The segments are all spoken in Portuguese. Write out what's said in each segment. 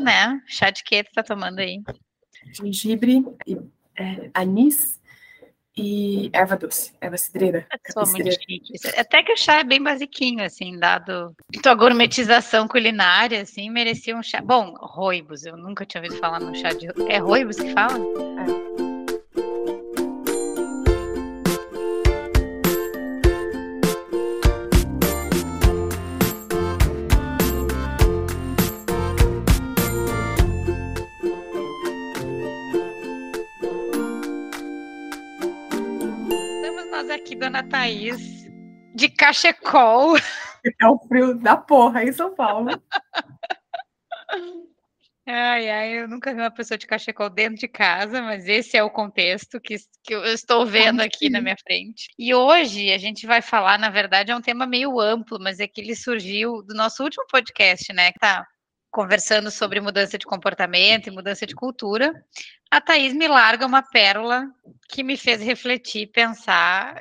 Né? Chá de que tu tá tomando aí? Gengibre, é, anis e erva doce, erva cidreira. Até que o chá é bem basiquinho, assim, dado tua gourmetização culinária, assim, merecia um chá. Bom, roibos, eu nunca tinha ouvido falar num chá de. É roibos que fala? É. Dona Thaís, de cachecol. É o frio da porra em São Paulo. Ai, ai, eu nunca vi uma pessoa de cachecol dentro de casa, mas esse é o contexto que, que eu estou vendo aqui na minha frente. E hoje a gente vai falar, na verdade, é um tema meio amplo, mas é que ele surgiu do nosso último podcast, né? Que tá conversando sobre mudança de comportamento e mudança de cultura. A Thaís me larga uma pérola que me fez refletir, pensar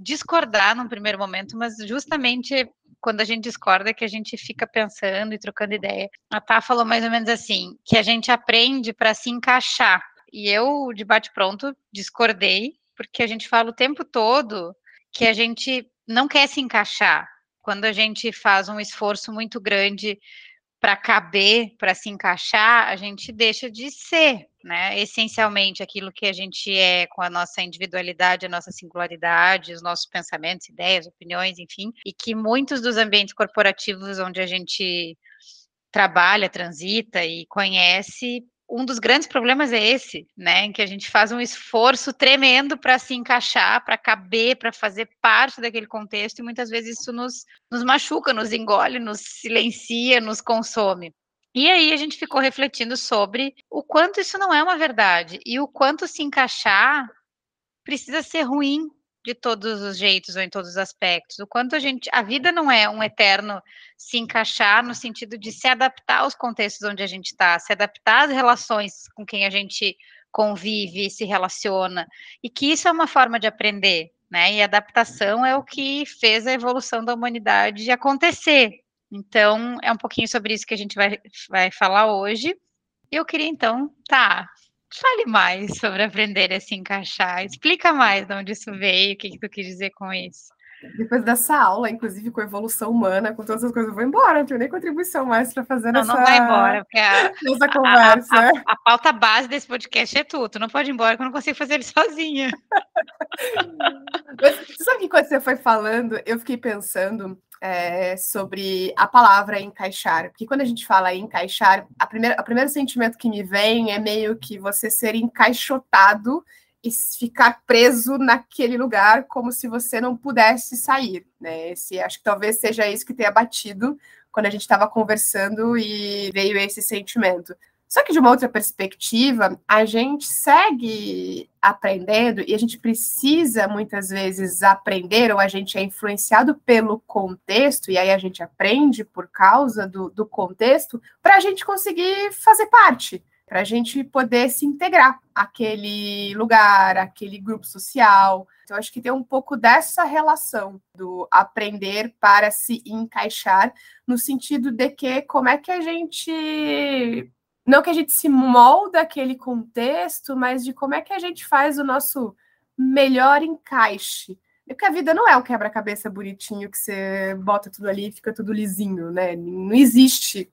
discordar num primeiro momento, mas justamente quando a gente discorda que a gente fica pensando e trocando ideia. A Tá falou mais ou menos assim, que a gente aprende para se encaixar. E eu, de bate-pronto, discordei, porque a gente fala o tempo todo que a gente não quer se encaixar. Quando a gente faz um esforço muito grande para caber, para se encaixar, a gente deixa de ser, né? Essencialmente aquilo que a gente é com a nossa individualidade, a nossa singularidade, os nossos pensamentos, ideias, opiniões, enfim, e que muitos dos ambientes corporativos onde a gente trabalha, transita e conhece um dos grandes problemas é esse, né, em que a gente faz um esforço tremendo para se encaixar, para caber, para fazer parte daquele contexto, e muitas vezes isso nos, nos machuca, nos engole, nos silencia, nos consome. E aí a gente ficou refletindo sobre o quanto isso não é uma verdade e o quanto se encaixar precisa ser ruim de todos os jeitos ou em todos os aspectos. O quanto a gente, a vida não é um eterno se encaixar no sentido de se adaptar aos contextos onde a gente está, se adaptar às relações com quem a gente convive, se relaciona, e que isso é uma forma de aprender, né? E adaptação é o que fez a evolução da humanidade acontecer. Então, é um pouquinho sobre isso que a gente vai, vai falar hoje. Eu queria então, tá, Fale mais sobre aprender a se encaixar. Explica mais de onde isso veio, o que, que tu quis dizer com isso. Depois dessa aula, inclusive com evolução humana, com todas as coisas, eu vou embora, não tenho nem contribuição mais para fazer não, nessa, não vai embora, porque a, nessa conversa. A, a, a, pauta base desse podcast é tu, tu não pode ir embora, que eu não consigo fazer ele sozinha. Mas, sabe que quando você foi falando, eu fiquei pensando é, sobre a palavra encaixar. Porque quando a gente fala encaixar, a primeira, o primeiro sentimento que me vem é meio que você ser encaixotado e ficar preso naquele lugar como se você não pudesse sair, né? Esse, acho que talvez seja isso que tenha batido quando a gente estava conversando e veio esse sentimento. Só que de uma outra perspectiva, a gente segue aprendendo e a gente precisa muitas vezes aprender, ou a gente é influenciado pelo contexto, e aí a gente aprende por causa do, do contexto, para a gente conseguir fazer parte, para a gente poder se integrar àquele lugar, àquele grupo social. Então, acho que tem um pouco dessa relação do aprender para se encaixar, no sentido de que como é que a gente não que a gente se molda aquele contexto, mas de como é que a gente faz o nosso melhor encaixe. Porque a vida não é um quebra-cabeça bonitinho que você bota tudo ali e fica tudo lisinho, né? Não existe,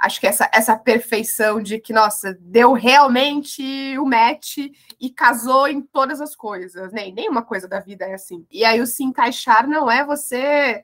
acho que essa, essa perfeição de que, nossa, deu realmente o match e casou em todas as coisas, né? Nenhuma coisa da vida é assim. E aí o se encaixar não é você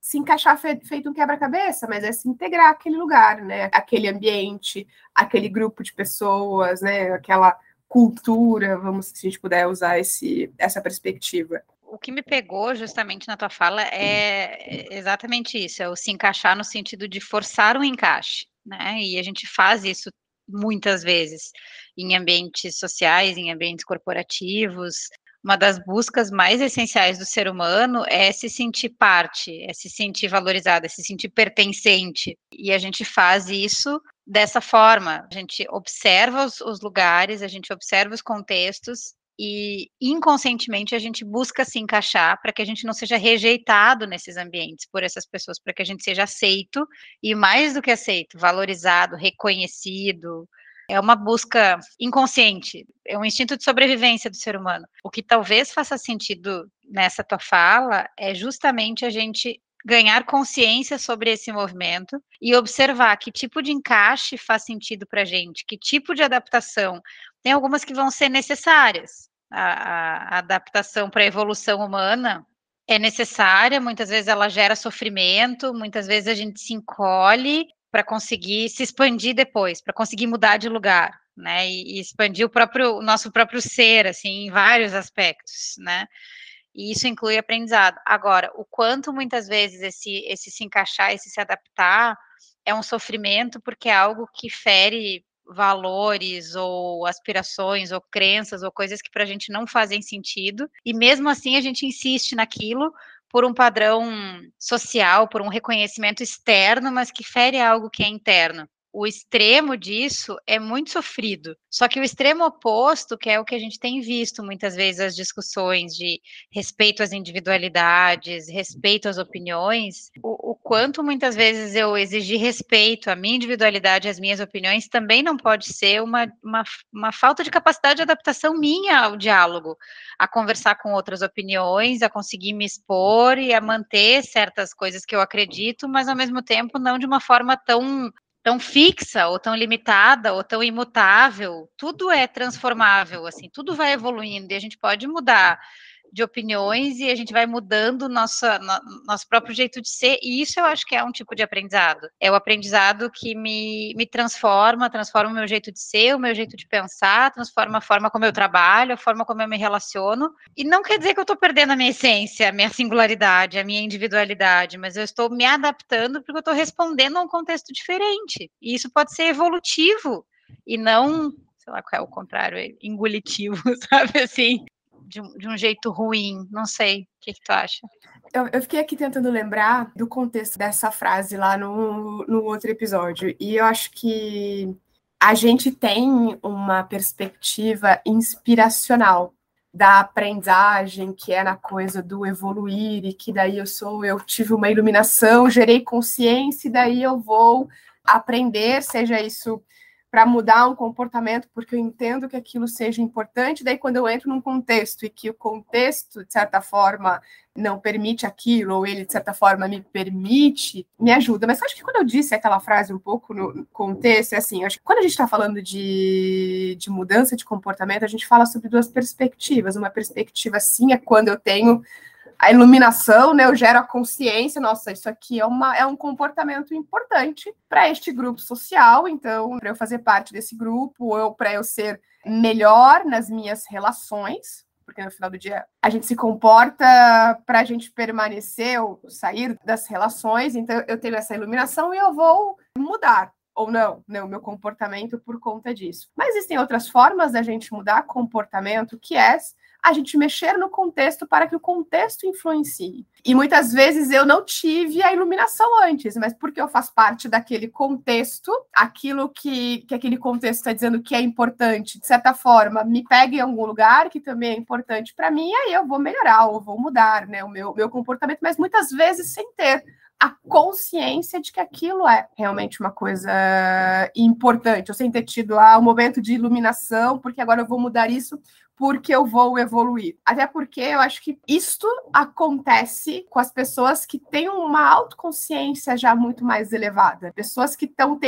se encaixar feito um quebra-cabeça, mas é se integrar aquele lugar, né? Aquele ambiente, aquele grupo de pessoas, né? Aquela cultura, vamos, se a gente puder usar esse, essa perspectiva. O que me pegou justamente na tua fala é exatamente isso, é o se encaixar no sentido de forçar um encaixe, né? E a gente faz isso muitas vezes em ambientes sociais, em ambientes corporativos, uma das buscas mais essenciais do ser humano é se sentir parte, é se sentir valorizado, é se sentir pertencente. E a gente faz isso dessa forma. A gente observa os, os lugares, a gente observa os contextos e inconscientemente a gente busca se encaixar para que a gente não seja rejeitado nesses ambientes por essas pessoas, para que a gente seja aceito e mais do que aceito, valorizado, reconhecido. É uma busca inconsciente, é um instinto de sobrevivência do ser humano. O que talvez faça sentido nessa tua fala é justamente a gente ganhar consciência sobre esse movimento e observar que tipo de encaixe faz sentido para a gente, que tipo de adaptação. Tem algumas que vão ser necessárias. A, a adaptação para a evolução humana é necessária, muitas vezes ela gera sofrimento, muitas vezes a gente se encolhe para conseguir se expandir depois, para conseguir mudar de lugar, né? E, e expandir o próprio o nosso próprio ser, assim, em vários aspectos, né? E isso inclui aprendizado. Agora, o quanto muitas vezes esse, esse se encaixar, esse se adaptar, é um sofrimento porque é algo que fere valores ou aspirações ou crenças ou coisas que para a gente não fazem sentido e mesmo assim a gente insiste naquilo por um padrão social, por um reconhecimento externo, mas que fere algo que é interno o extremo disso é muito sofrido. Só que o extremo oposto, que é o que a gente tem visto muitas vezes as discussões de respeito às individualidades, respeito às opiniões, o, o quanto muitas vezes eu exigir respeito à minha individualidade, às minhas opiniões, também não pode ser uma, uma, uma falta de capacidade de adaptação minha ao diálogo, a conversar com outras opiniões, a conseguir me expor e a manter certas coisas que eu acredito, mas ao mesmo tempo não de uma forma tão tão fixa ou tão limitada ou tão imutável, tudo é transformável, assim, tudo vai evoluindo e a gente pode mudar de opiniões e a gente vai mudando nossa, no, nosso próprio jeito de ser, e isso eu acho que é um tipo de aprendizado. É o aprendizado que me, me transforma, transforma o meu jeito de ser, o meu jeito de pensar, transforma a forma como eu trabalho, a forma como eu me relaciono. E não quer dizer que eu estou perdendo a minha essência, a minha singularidade, a minha individualidade, mas eu estou me adaptando porque eu estou respondendo a um contexto diferente. E isso pode ser evolutivo e não sei lá qual é o contrário, engolitivo, sabe assim? De um, de um jeito ruim. Não sei. O que, que tu acha? Eu, eu, fiquei aqui tentando lembrar do contexto dessa frase lá no, no outro episódio. E eu acho que a gente tem uma perspectiva inspiracional da aprendizagem, que é na coisa do evoluir, e que daí eu sou, eu tive uma iluminação, gerei consciência, e daí eu vou aprender, seja isso para mudar um comportamento, porque eu entendo que aquilo seja importante. Daí, quando eu entro num contexto e que o contexto, de certa forma, não permite aquilo, ou ele, de certa forma, me permite, me ajuda. Mas acho que quando eu disse aquela frase um pouco no contexto, é assim, acho que quando a gente está falando de, de mudança de comportamento, a gente fala sobre duas perspectivas. Uma perspectiva, sim, é quando eu tenho a iluminação, né? Eu gero a consciência, nossa, isso aqui é, uma, é um comportamento importante para este grupo social, então, para eu fazer parte desse grupo, ou para eu ser melhor nas minhas relações, porque no final do dia a gente se comporta para a gente permanecer ou sair das relações, então eu tenho essa iluminação e eu vou mudar ou não, né, o meu comportamento por conta disso. Mas existem outras formas da gente mudar comportamento, que é a gente mexer no contexto para que o contexto influencie. E muitas vezes eu não tive a iluminação antes, mas porque eu faço parte daquele contexto, aquilo que, que aquele contexto está dizendo que é importante, de certa forma, me pega em algum lugar que também é importante para mim, aí eu vou melhorar ou vou mudar né, o meu, meu comportamento, mas muitas vezes sem ter a consciência de que aquilo é realmente uma coisa importante. Eu sem ter tido ah, um momento de iluminação, porque agora eu vou mudar isso porque eu vou evoluir. Até porque eu acho que isto acontece com as pessoas que têm uma autoconsciência já muito mais elevada, pessoas que estão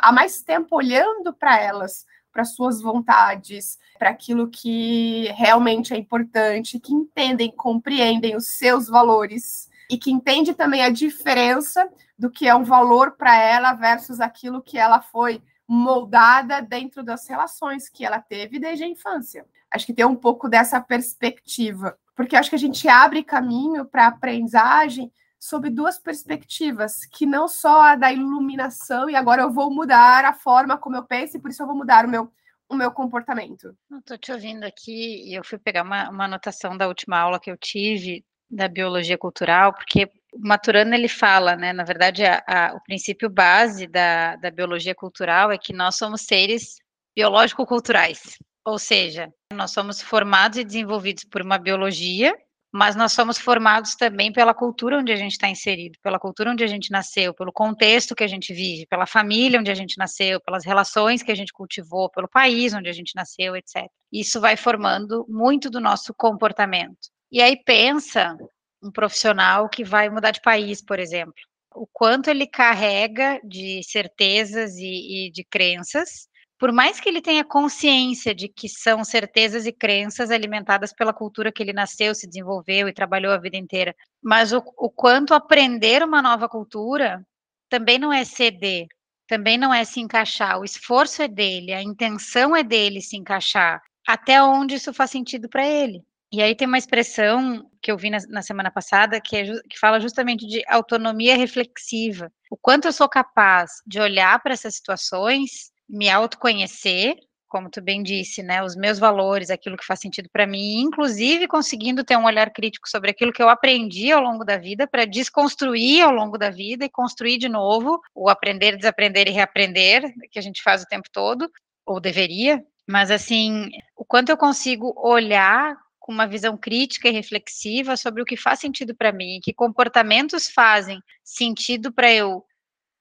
há mais tempo olhando para elas, para suas vontades, para aquilo que realmente é importante, que entendem, compreendem os seus valores e que entende também a diferença do que é um valor para ela versus aquilo que ela foi moldada dentro das relações que ela teve desde a infância. Acho que tem um pouco dessa perspectiva, porque acho que a gente abre caminho para a aprendizagem sob duas perspectivas, que não só a da iluminação, e agora eu vou mudar a forma como eu penso, e por isso eu vou mudar o meu, o meu comportamento. Estou te ouvindo aqui, e eu fui pegar uma, uma anotação da última aula que eu tive da biologia cultural, porque o Maturana ele fala, né? Na verdade, a, a, o princípio base da, da biologia cultural é que nós somos seres biológico-culturais. Ou seja, Nós somos formados e desenvolvidos por uma biologia, mas nós somos formados também pela cultura onde a gente está inserido, pela cultura onde a gente nasceu, pelo contexto que a gente vive, pela família onde a gente nasceu, pelas relações que a gente cultivou, pelo país onde a gente nasceu, etc. Isso vai formando muito do nosso comportamento. E aí pensa um profissional que vai mudar de país, por exemplo, o quanto ele carrega de certezas e, e de crenças por mais que ele tenha consciência de que são certezas e crenças alimentadas pela cultura que ele nasceu, se desenvolveu e trabalhou a vida inteira, mas o, o quanto aprender uma nova cultura também não é ceder, também não é se encaixar. O esforço é dele, a intenção é dele se encaixar, até onde isso faz sentido para ele. E aí tem uma expressão que eu vi na, na semana passada que, é, que fala justamente de autonomia reflexiva. O quanto eu sou capaz de olhar para essas situações me autoconhecer, como tu bem disse, né, os meus valores, aquilo que faz sentido para mim, inclusive conseguindo ter um olhar crítico sobre aquilo que eu aprendi ao longo da vida para desconstruir ao longo da vida e construir de novo, o aprender, desaprender e reaprender, que a gente faz o tempo todo, ou deveria, mas assim, o quanto eu consigo olhar com uma visão crítica e reflexiva sobre o que faz sentido para mim, que comportamentos fazem sentido para eu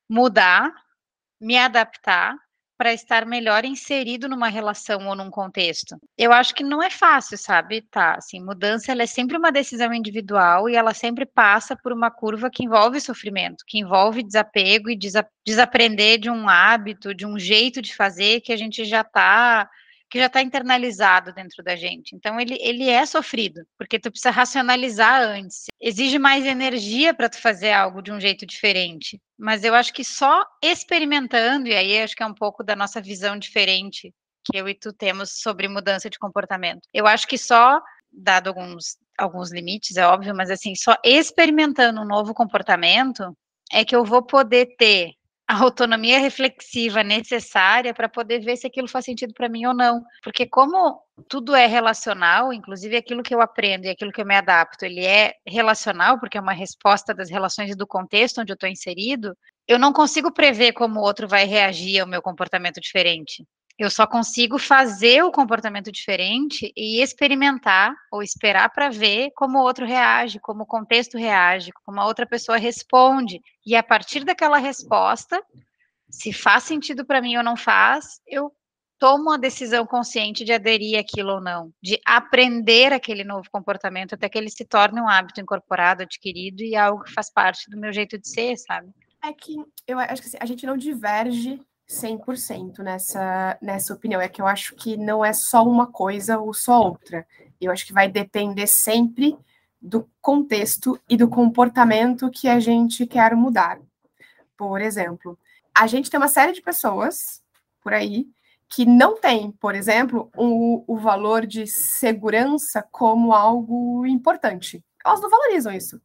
mudar, me adaptar para estar melhor inserido numa relação ou num contexto. Eu acho que não é fácil, sabe? Tá, assim, mudança ela é sempre uma decisão individual e ela sempre passa por uma curva que envolve sofrimento, que envolve desapego e desa desaprender de um hábito, de um jeito de fazer que a gente já está que já está internalizado dentro da gente. Então ele, ele é sofrido, porque tu precisa racionalizar antes. Exige mais energia para tu fazer algo de um jeito diferente. Mas eu acho que só experimentando, e aí acho que é um pouco da nossa visão diferente que eu e tu temos sobre mudança de comportamento. Eu acho que só, dado alguns, alguns limites, é óbvio, mas assim, só experimentando um novo comportamento é que eu vou poder ter a autonomia reflexiva necessária para poder ver se aquilo faz sentido para mim ou não. Porque como tudo é relacional, inclusive aquilo que eu aprendo e aquilo que eu me adapto, ele é relacional, porque é uma resposta das relações e do contexto onde eu estou inserido, eu não consigo prever como o outro vai reagir ao meu comportamento diferente. Eu só consigo fazer o comportamento diferente e experimentar ou esperar para ver como o outro reage, como o contexto reage, como a outra pessoa responde. E a partir daquela resposta, se faz sentido para mim ou não faz, eu tomo a decisão consciente de aderir àquilo ou não, de aprender aquele novo comportamento até que ele se torne um hábito incorporado, adquirido e algo que faz parte do meu jeito de ser, sabe? É que eu acho que assim, a gente não diverge 100% nessa, nessa opinião. É que eu acho que não é só uma coisa ou só outra. Eu acho que vai depender sempre do contexto e do comportamento que a gente quer mudar. Por exemplo, a gente tem uma série de pessoas por aí que não tem, por exemplo, o, o valor de segurança como algo importante. Elas não valorizam isso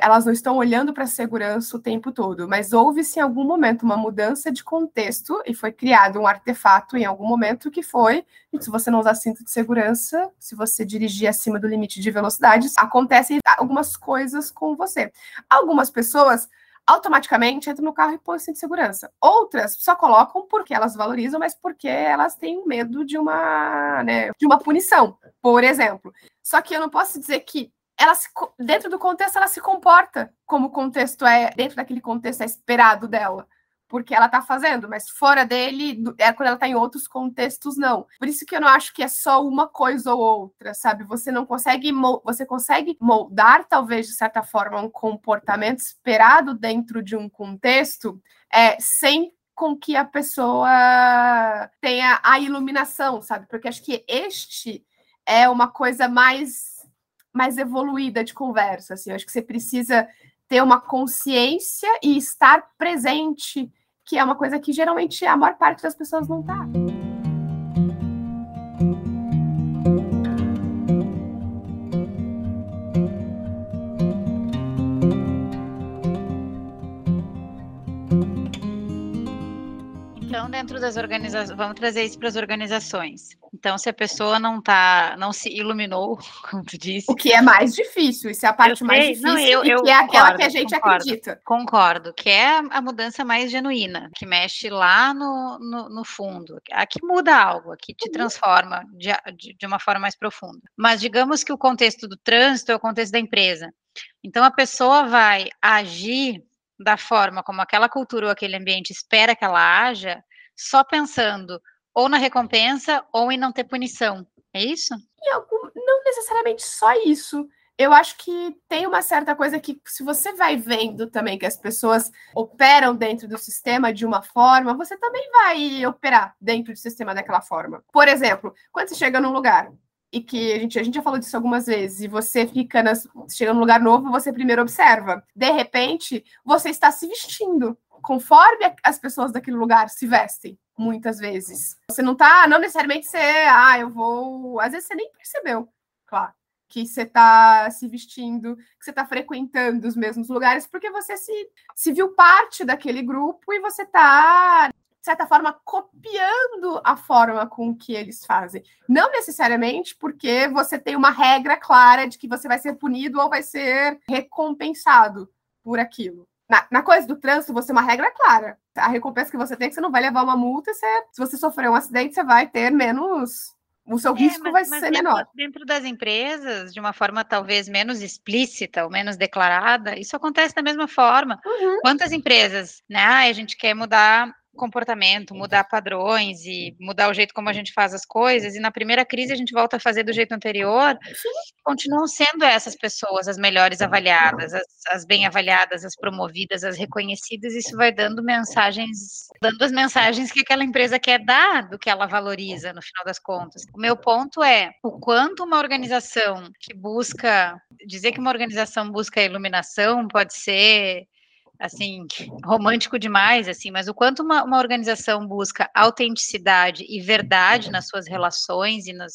elas não estão olhando para a segurança o tempo todo, mas houve-se em algum momento uma mudança de contexto e foi criado um artefato em algum momento que foi, se você não usar cinto de segurança, se você dirigir acima do limite de velocidade, acontecem algumas coisas com você. Algumas pessoas automaticamente entram no carro e põem o cinto de segurança. Outras só colocam porque elas valorizam, mas porque elas têm medo de uma, né, de uma punição, por exemplo. Só que eu não posso dizer que ela se, dentro do contexto ela se comporta como o contexto é, dentro daquele contexto é esperado dela, porque ela tá fazendo, mas fora dele, é quando ela tá em outros contextos não. Por isso que eu não acho que é só uma coisa ou outra, sabe? Você não consegue você consegue moldar talvez de certa forma um comportamento esperado dentro de um contexto, é, sem com que a pessoa tenha a iluminação, sabe? Porque acho que este é uma coisa mais mais evoluída de conversa. Assim. Eu acho que você precisa ter uma consciência e estar presente, que é uma coisa que geralmente a maior parte das pessoas não está. Dentro das organizações, vamos trazer isso para as organizações. Então, se a pessoa não tá, não se iluminou, como tu disse. O que é mais difícil, isso é a parte mais difícil, não, eu, eu que é concordo, aquela que a gente concordo, acredita. Concordo, que é a mudança mais genuína, que mexe lá no, no, no fundo. Aqui muda algo, aqui te transforma de, de, de uma forma mais profunda. Mas digamos que o contexto do trânsito é o contexto da empresa. Então, a pessoa vai agir da forma como aquela cultura ou aquele ambiente espera que ela haja, só pensando ou na recompensa ou em não ter punição. É isso? Algum, não necessariamente só isso. Eu acho que tem uma certa coisa que, se você vai vendo também que as pessoas operam dentro do sistema de uma forma, você também vai operar dentro do sistema daquela forma. Por exemplo, quando você chega num lugar, e que a gente, a gente já falou disso algumas vezes, e você fica nas, chega num lugar novo, você primeiro observa. De repente, você está se vestindo conforme as pessoas daquele lugar se vestem, muitas vezes. Você não tá, não necessariamente você, ah, eu vou. Às vezes você nem percebeu, claro, que você está se vestindo, que você está frequentando os mesmos lugares, porque você se, se viu parte daquele grupo e você está de certa forma, copiando a forma com que eles fazem. Não necessariamente porque você tem uma regra clara de que você vai ser punido ou vai ser recompensado por aquilo. Na, na coisa do trânsito, você tem uma regra clara. A recompensa que você tem é que você não vai levar uma multa, você, se você sofrer um acidente, você vai ter menos o seu é, risco mas, vai mas ser dentro, menor. Dentro das empresas, de uma forma talvez menos explícita ou menos declarada, isso acontece da mesma forma. Uhum. Quantas empresas, né? A gente quer mudar comportamento, mudar padrões e mudar o jeito como a gente faz as coisas, e na primeira crise a gente volta a fazer do jeito anterior, continuam sendo essas pessoas as melhores avaliadas, as, as bem avaliadas, as promovidas, as reconhecidas, isso vai dando mensagens, dando as mensagens que aquela empresa quer dar do que ela valoriza, no final das contas. O meu ponto é o quanto uma organização que busca, dizer que uma organização busca iluminação pode ser assim, romântico demais, assim, mas o quanto uma, uma, organização busca autenticidade e verdade nas suas relações e nas,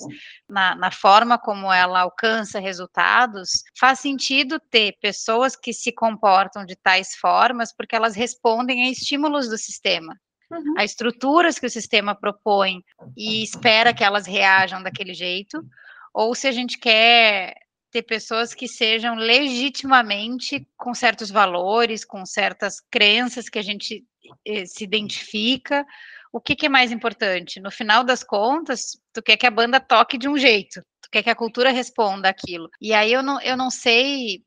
na, na, forma como ela alcança resultados, faz sentido ter pessoas que se comportam de tais formas porque elas respondem a estímulos do sistema. Uhum. A estruturas que o sistema propõe e espera que elas reajam daquele jeito, ou se a gente quer ter pessoas que sejam legitimamente com certos valores, com certas crenças que a gente eh, se identifica. O que, que, é mais importante? No final das contas, tu quer que a banda toque de um jeito, tu quer que a cultura responda aquilo. E aí eu não, eu não sei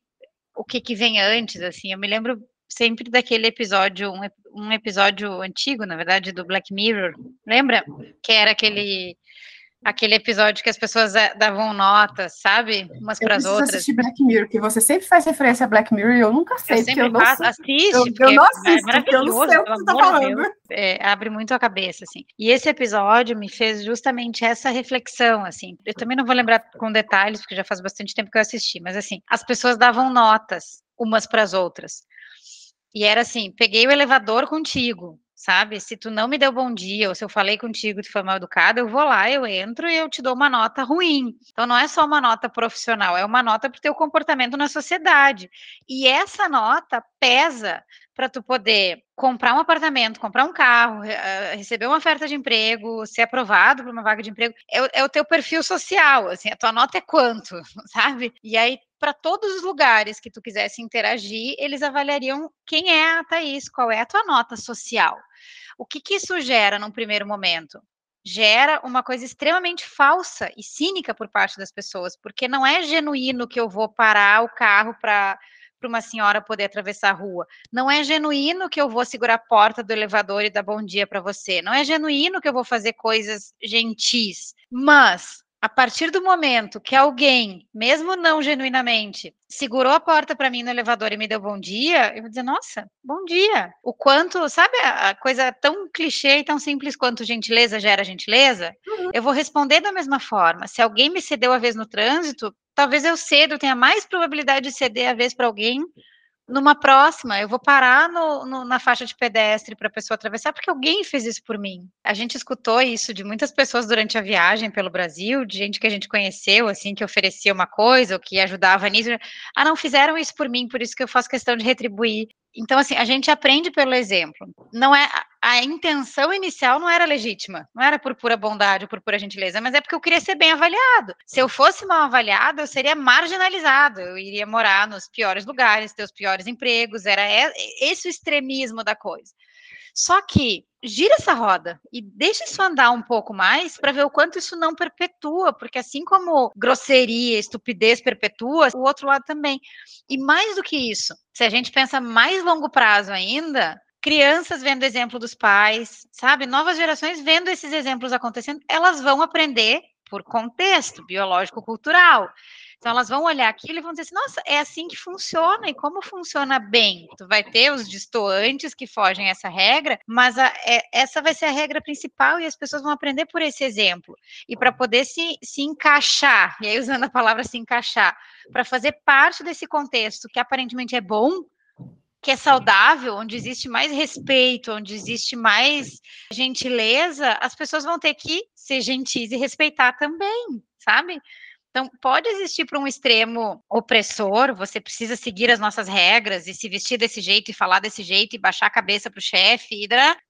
o que, que vem antes, assim, eu me lembro sempre daquele episódio, um, um episódio antigo, na verdade, do Black Mirror, lembra? Que era aquele aquele episódio que as pessoas eh, davam notas, sabe? Umas para as outras. assistir Black Mirror, que você sempre faz referência a Black Mirror e eu nunca sei. Eu sempre eu faço, não assiste, eu, eu não assisto, é eu não sei o que você tá falando. É, abre muito a cabeça, assim. E esse episódio me fez justamente essa reflexão, assim. Eu também não vou lembrar com detalhes, porque já faz bastante tempo que eu assisti, mas assim, as pessoas davam notas umas para as outras. E era assim, peguei o elevador contigo, sabe? Se tu não me deu bom dia, ou se eu falei contigo e tu foi mal educado, eu vou lá, eu entro e eu te dou uma nota ruim. Então não é só uma nota profissional, é uma nota para o teu comportamento na sociedade. E essa nota pesa para tu poder comprar um apartamento, comprar um carro, eh, receber uma oferta de emprego, ser aprovado para uma vaga de emprego, é, é, o teu perfil social, assim, a tua nota é quanto, sabe? E aí para todos os lugares que tu quisesse interagir, eles avaliariam quem é a Thaís, qual é a tua nota social. O que, que isso gera num primeiro momento? Gera uma coisa extremamente falsa e cínica por parte das pessoas, porque não é genuíno que eu vou parar o carro para para uma senhora poder atravessar a rua. Não é genuíno que eu vou segurar a porta do elevador e dar bom dia para você. Não é genuíno que eu vou fazer coisas gentis. Mas a partir do momento que alguém, mesmo não genuinamente, segurou a porta para mim no elevador e me deu bom dia, eu vou dizer, nossa, bom dia. O quanto, sabe a coisa tão clichê e tão simples quanto gentileza gera gentileza? Uhum. Eu vou responder da mesma forma. Se alguém me cedeu a vez no trânsito, talvez eu cedo, tenha mais probabilidade de ceder a vez para alguém numa próxima, eu vou parar no, no, na faixa de pedestre para a pessoa atravessar, porque alguém fez isso por mim. A gente escutou isso de muitas pessoas durante a viagem pelo Brasil, de gente que a gente conheceu, assim, que oferecia uma coisa, ou que ajudava nisso. Ah, não fizeram isso por mim, por isso que eu faço questão de retribuir. Então, assim, a gente aprende pelo exemplo. Não é a intenção inicial não era legítima, não era por pura bondade ou por pura gentileza, mas é porque eu queria ser bem avaliado. Se eu fosse mal avaliado, eu seria marginalizado, eu iria morar nos piores lugares, ter os piores empregos, era esse o extremismo da coisa. Só que gira essa roda e deixa isso andar um pouco mais para ver o quanto isso não perpetua, porque assim como grosseria, estupidez perpetua, o outro lado também. E mais do que isso, se a gente pensa mais longo prazo ainda, crianças vendo exemplo dos pais, sabe? Novas gerações vendo esses exemplos acontecendo, elas vão aprender por contexto biológico-cultural. Então elas vão olhar aquilo e vão dizer assim, nossa, é assim que funciona, e como funciona bem? Tu vai ter os distoantes que fogem essa regra, mas a, é, essa vai ser a regra principal e as pessoas vão aprender por esse exemplo. E para poder se, se encaixar, e aí usando a palavra se encaixar, para fazer parte desse contexto que aparentemente é bom, que é saudável, onde existe mais respeito, onde existe mais gentileza, as pessoas vão ter que ser gentis e respeitar também, sabe? Então, pode existir para um extremo opressor, você precisa seguir as nossas regras e se vestir desse jeito e falar desse jeito e baixar a cabeça para o chefe.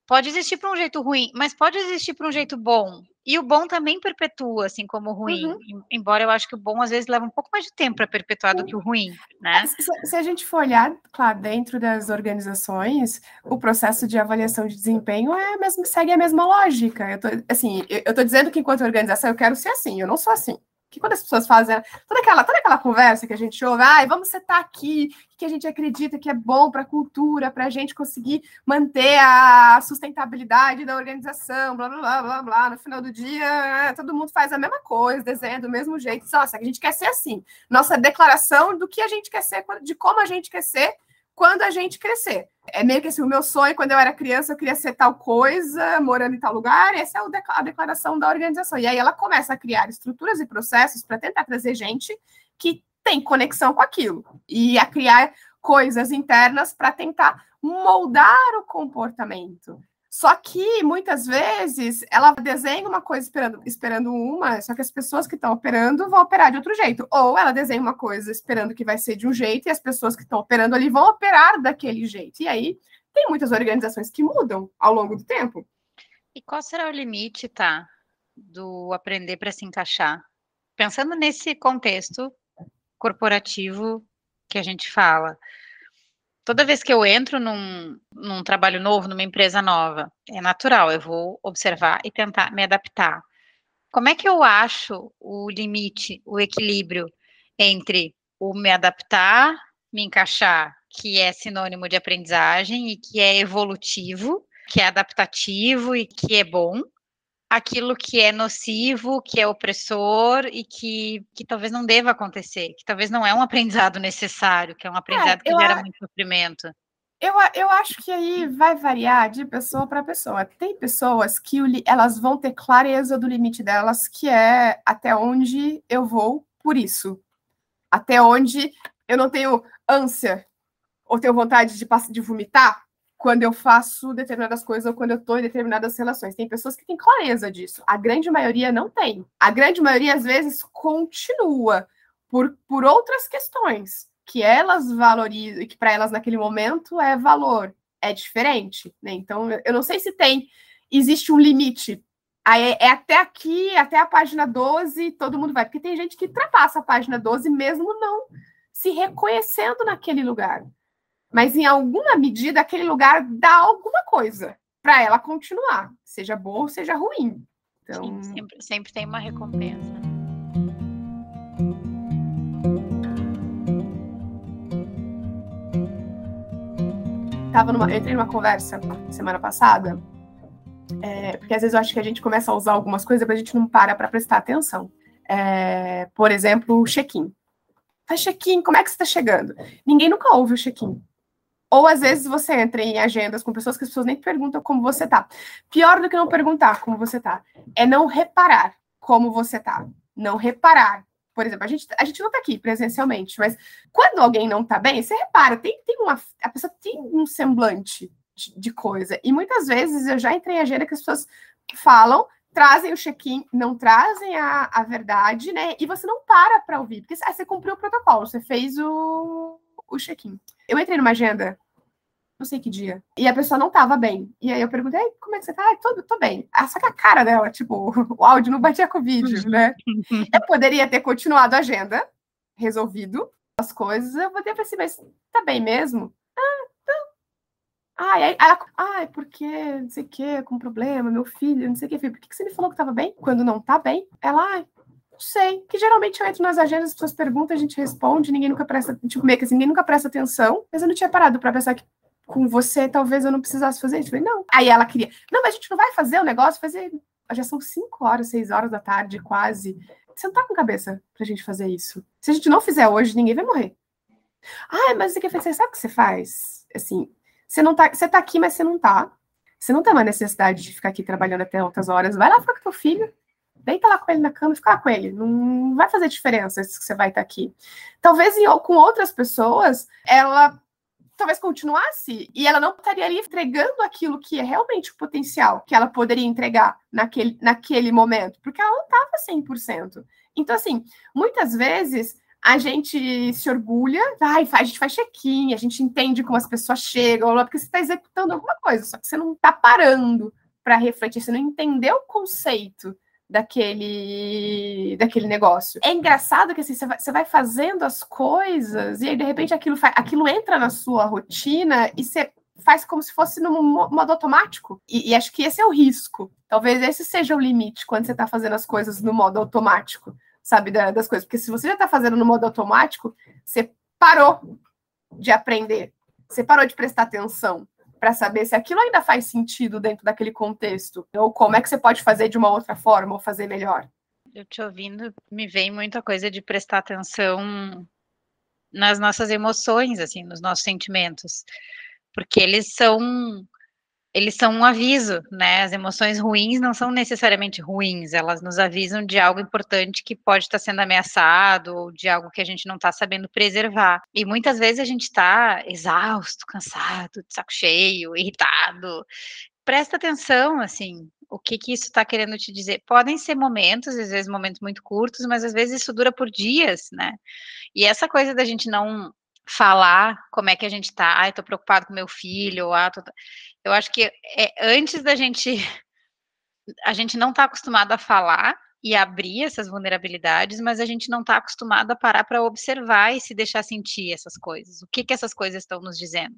Pode existir para um jeito ruim, mas pode existir para um jeito bom. E o bom também perpetua, assim como o ruim. Uhum. Embora eu acho que o bom às vezes leva um pouco mais de tempo para perpetuar do que o ruim, né? Se, se, a gente for olhar, claro, dentro das organizações, o processo de avaliação de desempenho é mesmo, segue a mesma lógica. Eu tô, assim, eu, eu tô dizendo que enquanto organização eu quero ser assim, eu não sou assim que quando as pessoas fazem toda aquela, toda aquela conversa que a gente ouve, ah, vamos sentar aqui, que a gente acredita que é bom para a cultura, para a gente conseguir manter a sustentabilidade da organização, blá, blá, blá, blá, blá. No final do dia, é, todo mundo faz a mesma coisa, desenha do mesmo jeito. Nossa, a gente quer ser assim. Nossa declaração do que a gente quer ser, de como a gente quer ser quando a gente crescer. É meio que assim, o meu sonho, quando eu era criança, eu queria ser tal coisa, morando em tal lugar, essa é a declaração da organização. E aí ela começa a criar estruturas e processos para tentar trazer gente que tem conexão com aquilo, e a criar coisas internas para tentar moldar o comportamento. Só que muitas vezes ela desenha uma coisa esperando, esperando uma, só que as pessoas que estão operando vão operar de outro jeito. Ou ela desenha uma coisa esperando que vai ser de um jeito e as pessoas que estão operando ali vão operar daquele jeito. E aí tem muitas organizações que mudam ao longo do tempo. E qual será o limite, tá, do aprender para se encaixar? Pensando nesse contexto corporativo que a gente fala, toda vez que eu entro num, num trabalho novo, numa empresa nova, é natural, eu vou observar e tentar me adaptar. Como é que eu acho o limite, o equilíbrio entre o me adaptar, me encaixar, que é sinônimo de aprendizagem e que é evolutivo, que é adaptativo e que é bom, aquilo que é nocivo, que é opressor e que, que talvez não deva acontecer, que talvez não é um aprendizado necessário, que é um aprendizado é, que gera a... muito sofrimento. Eu, eu acho que aí vai variar de pessoa para pessoa. Tem pessoas que o, elas vão ter clareza do limite delas, que é até onde eu vou por isso. Até onde eu não tenho ânsia ou tenho vontade de, de vomitar quando eu faço determinadas coisas ou quando eu estou em determinadas relações. Tem pessoas que têm clareza disso. A grande maioria não tem. A grande maioria, às vezes, continua por, por outras questões que elas valorizam e que para elas naquele momento é valor, é diferente. Né? Então, eu não sei se tem, existe um limite. Aí é até aqui, até a página 12, todo mundo vai, porque tem gente que ultrapassa a página 12 mesmo não se reconhecendo naquele lugar mas em alguma medida aquele lugar dá alguma coisa para ela continuar, seja bom ou seja ruim. Então... Sim, sempre, sempre tem uma recompensa. Tava numa, eu entrei numa conversa semana passada, é, porque às vezes eu acho que a gente começa a usar algumas coisas, mas a gente não para para prestar atenção. É, por exemplo, o check-in. Tá check-in, como é que você está chegando? Ninguém nunca ouve o check-in. Ou às vezes você entra em agendas com pessoas que as pessoas nem perguntam como você tá. Pior do que não perguntar como você tá é não reparar como você tá. Não reparar. Por exemplo, a gente, a gente não tá aqui presencialmente, mas quando alguém não tá bem, você repara, tem, tem uma. A pessoa tem um semblante de, de coisa. E muitas vezes eu já entrei em agenda que as pessoas falam, trazem o check-in, não trazem a, a verdade, né? E você não para para ouvir, porque ah, você cumpriu o protocolo, você fez o, o check-in. Eu entrei numa agenda não sei que dia. E a pessoa não tava bem. E aí eu perguntei, como é que você tá? Ah, tô, tô bem. Ah, só que a cara dela, tipo, o áudio não batia com o vídeo, né? Eu poderia ter continuado a agenda, resolvido as coisas. Eu vou ter pra assim, mas tá bem mesmo? Ah, tá. Ai, aí, ela, ai, porque, não sei o que, com problema, meu filho, não sei o que, por que você me falou que tava bem? Quando não tá bem? Ela, ai, não sei. Que geralmente eu entro nas agendas, as pessoas perguntam, a gente responde, ninguém nunca presta, tipo, meio que assim, ninguém nunca presta atenção, mas eu não tinha parado para pensar que com você talvez eu não precisasse fazer isso. Eu falei, não. Aí ela queria, não, mas a gente não vai fazer o negócio, fazer. Já são 5 horas, 6 horas da tarde, quase. Você não tá com cabeça pra gente fazer isso. Se a gente não fizer hoje, ninguém vai morrer. Ah, mas você quer fazer? Sabe o que você faz? Assim, você não tá, você tá aqui, mas você não tá. Você não tem uma necessidade de ficar aqui trabalhando até altas horas. Vai lá ficar com teu filho. Deita lá com ele na cama e fica com ele. Não vai fazer diferença se você vai estar aqui. Talvez com outras pessoas, ela talvez continuasse e ela não estaria ali entregando aquilo que é realmente o potencial que ela poderia entregar naquele, naquele momento, porque ela não estava 100%. Então, assim, muitas vezes a gente se orgulha, ai, a gente faz check-in, a gente entende como as pessoas chegam, porque você está executando alguma coisa, só que você não está parando para refletir, você não entendeu o conceito daquele daquele negócio. É engraçado que assim, você vai, você vai fazendo as coisas e aí de repente aquilo, aquilo entra na sua rotina e você faz como se fosse no modo automático. E, e, acho que esse é o risco. Talvez esse seja o limite quando você está fazendo as coisas no modo automático, sabe, da, das coisas. Porque se você já está fazendo no modo automático, você parou de aprender, você parou de prestar atenção para saber se aquilo ainda faz sentido dentro daquele contexto, ou como é que você pode fazer de uma outra forma ou fazer melhor. Eu te ouvindo, me vem muita coisa de prestar atenção nas nossas emoções, assim, nos nossos sentimentos, porque eles são eles são um aviso, né? As emoções ruins não são necessariamente ruins, elas nos avisam de algo importante que pode estar sendo ameaçado ou de algo que a gente não está sabendo preservar. E muitas vezes a gente está exausto, cansado, de saco cheio, irritado. Presta atenção, assim, o que, que isso está querendo te dizer? Podem ser momentos, às vezes momentos muito curtos, mas às vezes isso dura por dias, né? E essa coisa da gente não falar como é que a gente tá, ai, tô preocupado com meu filho, ah, tô... eu acho que é, antes da gente, a gente não tá acostumado a falar e abrir essas vulnerabilidades, mas a gente não tá acostumado a parar para observar e se deixar sentir essas coisas, o que que essas coisas estão nos dizendo.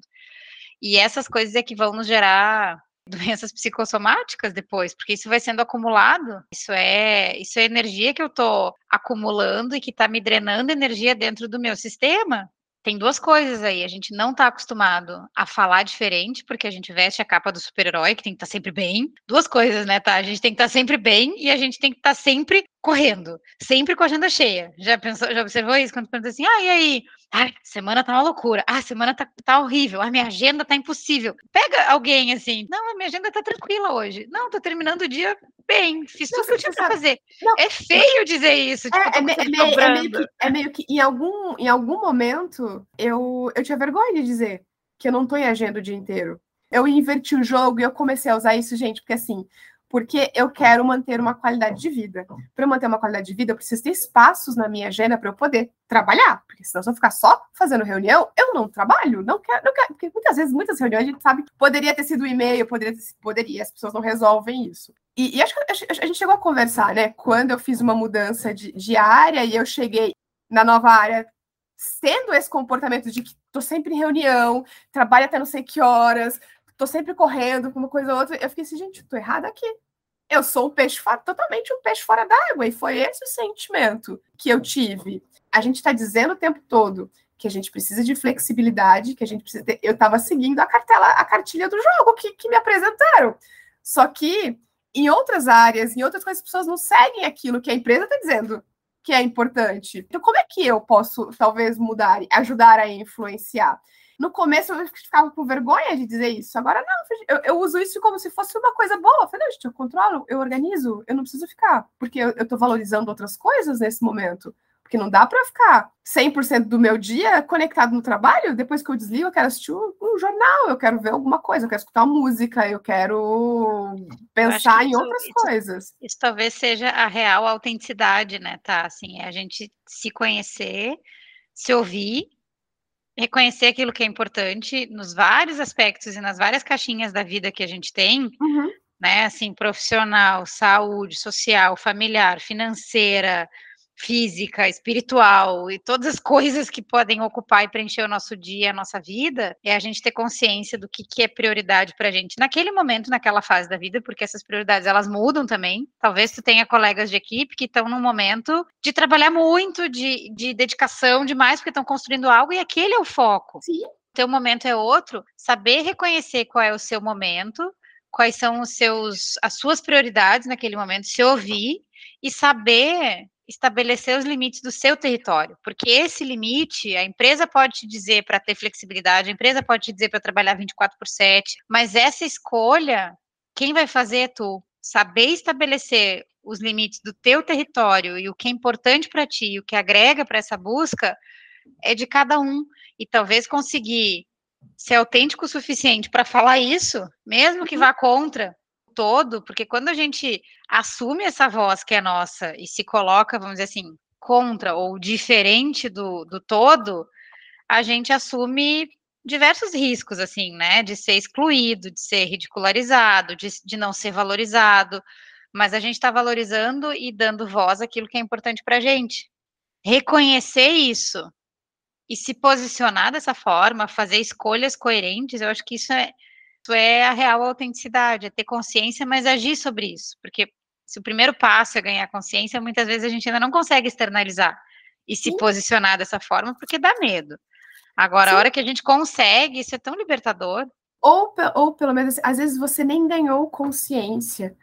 E essas coisas é que vão nos gerar doenças psicossomáticas depois, porque isso vai sendo acumulado. Isso é, isso é energia que eu tô acumulando e que tá me drenando energia dentro do meu sistema tem duas coisas aí. A gente não tá acostumado a falar diferente, porque a gente veste a capa do super-herói, que tem que estar tá sempre bem. Duas coisas, né, tá? A gente tem que estar tá sempre bem e a gente tem que estar tá sempre correndo, sempre com a agenda cheia. Já pensou, já observou isso? Quando pensa assim, ah, e aí? Ai, semana tá uma loucura. Ah, semana tá, tá horrível. Ah, minha agenda tá impossível. Pega alguém assim, não, a minha agenda tá tranquila hoje. Não, tô terminando o dia bem, fiz tudo o que eu tinha pra fazer. Não, é feio dizer isso. É, tipo, é, é, meio, é, meio que, é meio que em algum, em algum momento eu, eu tinha vergonha de dizer que eu não tô em agenda o dia inteiro. Eu inverti o jogo e eu comecei a usar isso, gente, porque assim, porque eu quero manter uma qualidade de vida. Para manter uma qualidade de vida, eu preciso ter espaços na minha agenda para eu poder trabalhar, porque senão se eu ficar só fazendo reunião, eu não trabalho, não quero, não quero, porque muitas vezes, muitas reuniões a gente sabe que poderia ter sido um e-mail, poderia, ter, poderia, as pessoas não resolvem isso. E, e acho que a, gente chegou a conversar, né, quando eu fiz uma mudança de, de área e eu cheguei na nova área sendo esse comportamento de que tô sempre em reunião, trabalho até não sei que horas, tô sempre correndo com uma coisa ou outra. Eu fiquei assim, gente, tô errada aqui. Eu sou um peixe fora, totalmente um peixe fora d'água. E foi esse o sentimento que eu tive. A gente está dizendo o tempo todo que a gente precisa de flexibilidade, que a gente precisa ter... Eu estava seguindo a cartela, a cartilha do jogo que, que me apresentaram. Só que em outras áreas, em outras coisas, as pessoas não seguem aquilo que a empresa está dizendo que é importante. Então, como é que eu posso, talvez, mudar, ajudar a influenciar? No começo eu ficava com vergonha de dizer isso. Agora não, eu, eu uso isso como se fosse uma coisa boa. Eu falei, não, gente, eu controlo, eu organizo, eu não preciso ficar, porque eu, eu tô valorizando outras coisas nesse momento. Porque não dá para ficar 100% do meu dia conectado no trabalho. Depois que eu desligo, eu quero assistir um, jornal, eu quero ver alguma coisa, eu quero escutar uma música, eu quero pensar em isso, outras isso, coisas. Isso talvez seja a real autenticidade, né, tá? Assim, é a gente se conhecer, se ouvir reconhecer aquilo que é importante nos vários aspectos e nas várias caixinhas da vida que a gente tem, uhum. né? Assim, profissional, saúde, social, familiar, financeira, física, espiritual e todas as coisas que podem ocupar e preencher o nosso dia, a nossa vida, é a gente ter consciência do que, que é prioridade para a gente naquele momento, naquela fase da vida, porque essas prioridades elas mudam também. Talvez tu tenha colegas de equipe que estão num momento de trabalhar muito, de, de dedicação demais, porque estão construindo algo e aquele é o foco. Sim. Teu momento é outro, saber reconhecer qual é o seu momento, quais são os seus as suas prioridades naquele momento, se ouvir e saber estabelecer os limites do seu território, porque esse limite a empresa pode te dizer para ter flexibilidade, a empresa pode te dizer para trabalhar 24 por 7, mas essa escolha, quem vai fazer é tu. Saber estabelecer os limites do teu território e o que é importante para ti, o que agrega para essa busca, é de cada um. E talvez conseguir ser autêntico o suficiente para falar isso, mesmo que uhum. vá contra todo, porque quando a gente assume essa voz que é nossa e se coloca, vamos dizer assim, contra ou diferente do, do todo, a gente assume diversos riscos, assim, né? De ser excluído, de ser ridicularizado, de, de não ser valorizado. Mas a gente está valorizando e dando voz àquilo que é importante para a gente. Reconhecer isso e se posicionar dessa forma, fazer escolhas coerentes, eu acho que isso é, isso é a real autenticidade, é ter consciência, mas agir sobre isso. Porque se o primeiro passo é ganhar consciência, muitas vezes a gente ainda não consegue externalizar e se Sim. posicionar dessa forma, porque dá medo. Agora, Sim. a hora que a gente consegue, isso é tão libertador. Ou, ou pelo menos, às vezes você nem ganhou consciência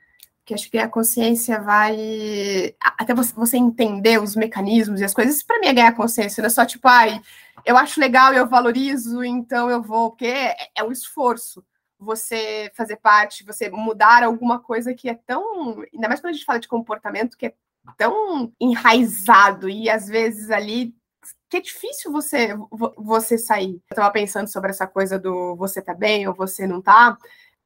que acho que a consciência vai até você, entender os mecanismos e as coisas. Para mim é ganhar consciência, não é só tipo, ai, eu acho legal, eu valorizo, então eu vou, porque é, é o esforço você fazer parte, você mudar alguma coisa que é tão. Ainda mais quando a gente fala de comportamento, que é tão enraizado e às vezes ali que é difícil você você sair. Eu estava pensando sobre essa coisa do você tá bem ou você não tá.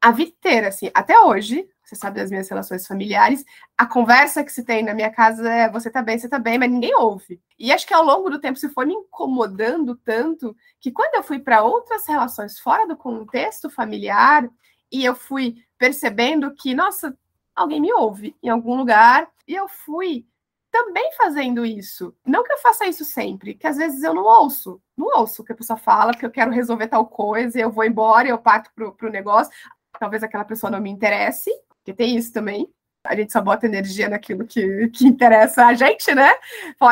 A vida inteira, assim, até hoje, você sabe das minhas relações familiares, a conversa que se tem na minha casa é você tá bem, você tá bem, mas ninguém ouve. E acho que ao longo do tempo se foi me incomodando tanto que quando eu fui para outras relações fora do contexto familiar e eu fui percebendo que, nossa, alguém me ouve em algum lugar, e eu fui também fazendo isso. Não que eu faça isso sempre, que às vezes eu não ouço. Não ouço o que a pessoa fala, porque eu quero resolver tal coisa, eu vou embora, eu parto para o negócio. Talvez aquela pessoa não me interesse, porque tem isso também. A gente só bota energia naquilo que, que interessa a gente, né?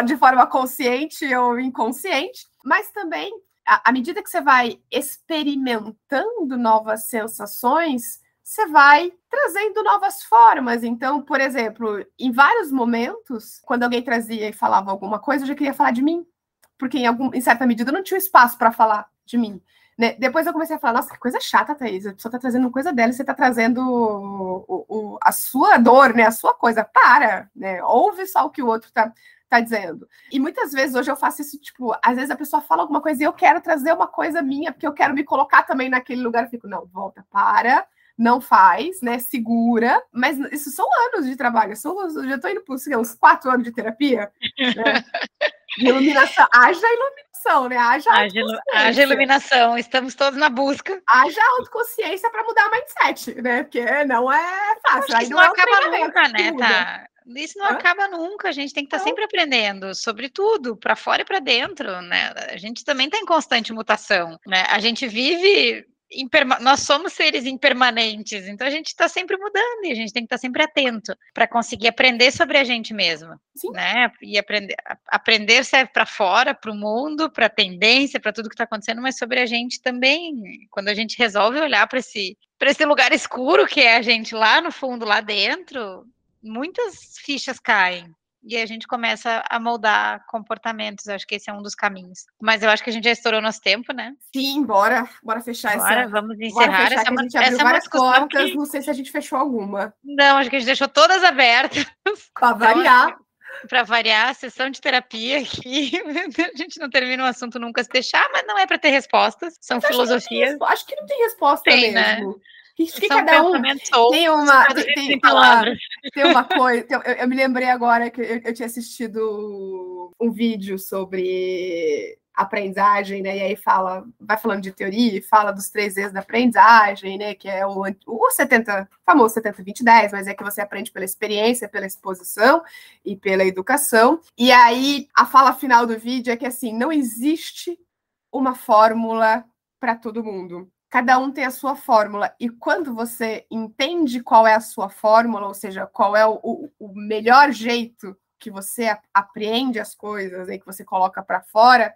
De forma consciente ou inconsciente. Mas também, à medida que você vai experimentando novas sensações, você vai trazendo novas formas. Então, por exemplo, em vários momentos, quando alguém trazia e falava alguma coisa, eu já queria falar de mim. Porque em, algum, em certa medida eu não tinha espaço para falar de mim. Né? Depois eu comecei a falar, nossa, que coisa chata, Thaís. A pessoa tá trazendo coisa dela e você tá trazendo o, o, a sua dor, né? A sua coisa. Para, né? Ouve só o que o outro tá, tá dizendo. E muitas vezes hoje eu faço isso, tipo, às vezes a pessoa fala alguma coisa e eu quero trazer uma coisa minha, porque eu quero me colocar também naquele lugar. Eu fico, não, volta, para, não faz, né? Segura. Mas isso são anos de trabalho. São, já estou indo por uns quatro anos de terapia. Né? iluminação. Haja iluminação, né? Haja, haja, haja iluminação. Estamos todos na busca. Haja autoconsciência para mudar o mindset, né? Porque não é fácil. Isso não, não é acaba nunca, né? Tá. Isso não Hã? acaba nunca, a gente tem que estar tá sempre aprendendo sobre tudo, para fora e para dentro, né? A gente também está em constante mutação, né? A gente vive nós somos seres impermanentes, então a gente está sempre mudando e a gente tem que estar tá sempre atento para conseguir aprender sobre a gente mesmo, Sim. né? E aprender, aprender serve para fora, para o mundo, para a tendência, para tudo que está acontecendo, mas sobre a gente também. Quando a gente resolve olhar para esse para esse lugar escuro que é a gente lá no fundo, lá dentro, muitas fichas caem, e a gente começa a moldar comportamentos. Acho que esse é um dos caminhos. Mas eu acho que a gente já estourou nosso tempo, né? Sim, bora, bora fechar bora, essa. Vamos encerrar bora fechar, essa. a gente abriu várias portas, que... não sei se a gente fechou alguma. Não, acho que a gente deixou todas abertas. Para variar. Para variar, a sessão de terapia aqui. A gente não termina um assunto nunca se deixar, mas não é para ter respostas, são mas filosofias. Acho que, acho que, não tem resposta tem, né? mesmo. Né? Que cada um tem uma, tem, tem, uma, tem uma coisa. Eu, eu, me lembrei agora que eu, eu tinha assistido um vídeo sobre aprendizagem, né? E aí fala, vai falando de teoria e fala dos três E's da aprendizagem, né? Que é o, o 70, famoso 70, 20, 10, mas é que você aprende pela experiência, pela exposição e pela educação. E aí a fala final do vídeo é que assim, não existe uma fórmula para todo mundo. Cada um tem a sua fórmula. E quando você entende qual é a sua fórmula, ou seja, qual é o, o, melhor jeito que você apreende as coisas e que você coloca para fora,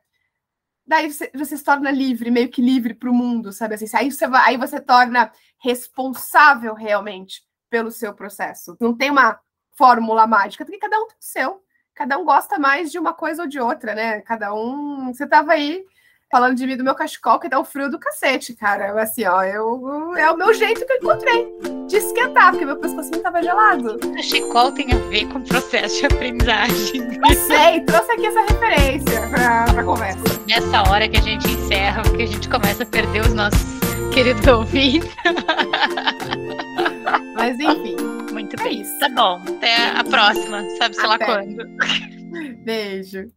daí você, você, se torna livre, meio que livre para o mundo, sabe assim? Aí você, aí você torna responsável realmente pelo seu processo. Não tem uma fórmula mágica, porque cada um tem o seu. Cada um gosta mais de uma coisa ou de outra, né? Cada um. Você estava aí falando de mim do meu cachecol, que dá o frio do cacete, cara. Assim, ó, eu, é o meu jeito que eu encontrei de esquentar, porque meu pescocinho tava gelado. Cachecol tem a ver com o processo de aprendizagem. Eu sei, trouxe aqui essa referência pra, pra conversa. Nessa hora que a gente encerra, porque a gente começa a perder os nossos queridos ouvintes. Mas enfim. Muito é bem. Isso. Tá bom. Até a próxima. Sabe-se lá quando. Beijo.